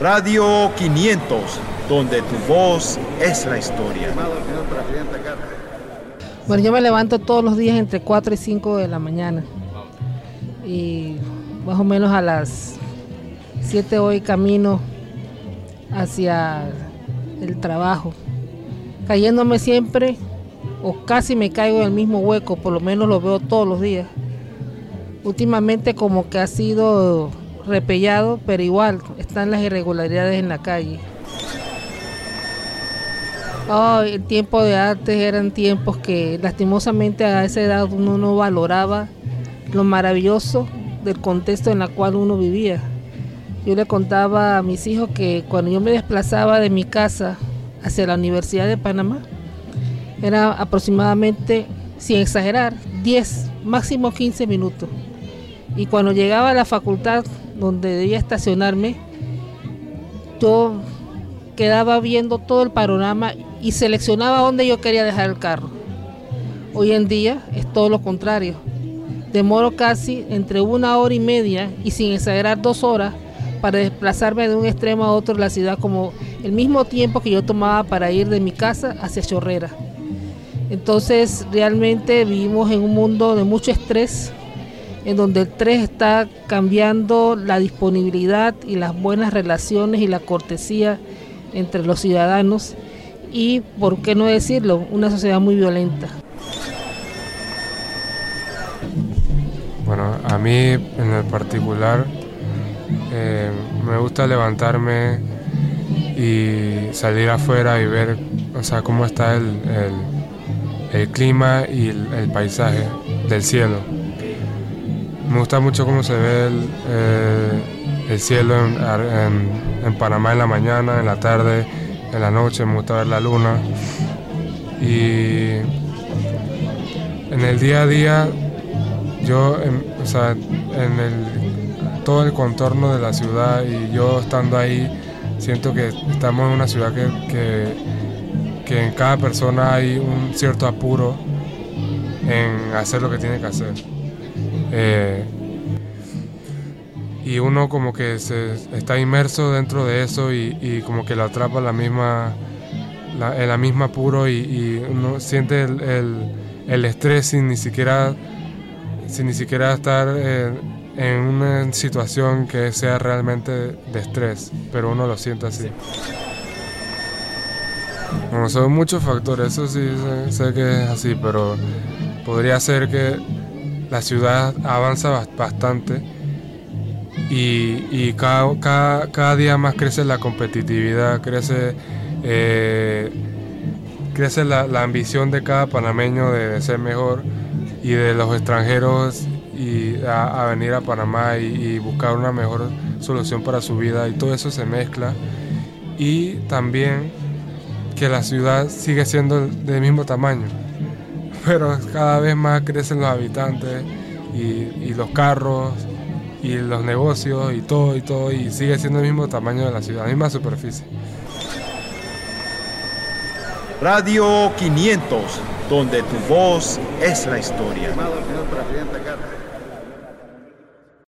Radio 500, donde tu voz es la historia. Bueno, yo me levanto todos los días entre 4 y 5 de la mañana. Y más o menos a las 7 hoy camino hacia el trabajo. Cayéndome siempre o casi me caigo en el mismo hueco, por lo menos lo veo todos los días. Últimamente como que ha sido repellado, pero igual están las irregularidades en la calle. Oh, el tiempo de antes eran tiempos que lastimosamente a esa edad uno no valoraba lo maravilloso del contexto en el cual uno vivía. Yo le contaba a mis hijos que cuando yo me desplazaba de mi casa hacia la Universidad de Panamá, era aproximadamente, sin exagerar, 10, máximo 15 minutos. Y cuando llegaba a la facultad donde debía estacionarme, yo quedaba viendo todo el panorama y seleccionaba dónde yo quería dejar el carro. Hoy en día es todo lo contrario. Demoro casi entre una hora y media y sin exagerar dos horas para desplazarme de un extremo a otro de la ciudad como el mismo tiempo que yo tomaba para ir de mi casa hacia Chorrera. Entonces realmente vivimos en un mundo de mucho estrés, en donde el estrés está cambiando la disponibilidad y las buenas relaciones y la cortesía entre los ciudadanos y, por qué no decirlo, una sociedad muy violenta. Bueno, a mí en el particular eh, me gusta levantarme y salir afuera y ver o sea, cómo está el el clima y el, paisaje del cielo. Me gusta mucho cómo se ve el, eh, cielo en, Panamá en la mañana, en la tarde, en la noche, me gusta ver la luna. Y en el día a día, yo, en, o sea, en el, todo el contorno de la ciudad y yo estando ahí, siento que estamos en una ciudad que que en cada persona hay un cierto apuro en hacer lo que tiene que hacer. Eh, y uno como que se está inmerso dentro de eso y, como que lo atrapa la misma, la, el misma apuro y, uno siente el, estrés sin ni siquiera, sin ni siquiera estar en, en una situación que sea realmente de estrés, pero uno lo siente así. Bueno, son muchos factores, eso sí sé, que es así, pero podría ser que la ciudad avanza bastante y, cada, cada, día más crece la competitividad, crece, eh, crece la, ambición de cada panameño de, ser mejor y de los extranjeros y a, venir a Panamá y, y buscar una mejor solución para su vida. Y todo eso se mezcla. Y también que la ciudad sigue siendo del mismo tamaño, pero cada vez más crecen los habitantes y, los carros y los negocios y todo y todo y sigue siendo el mismo tamaño de la ciudad, la misma superficie. Radio 500, donde tu voz es la historia.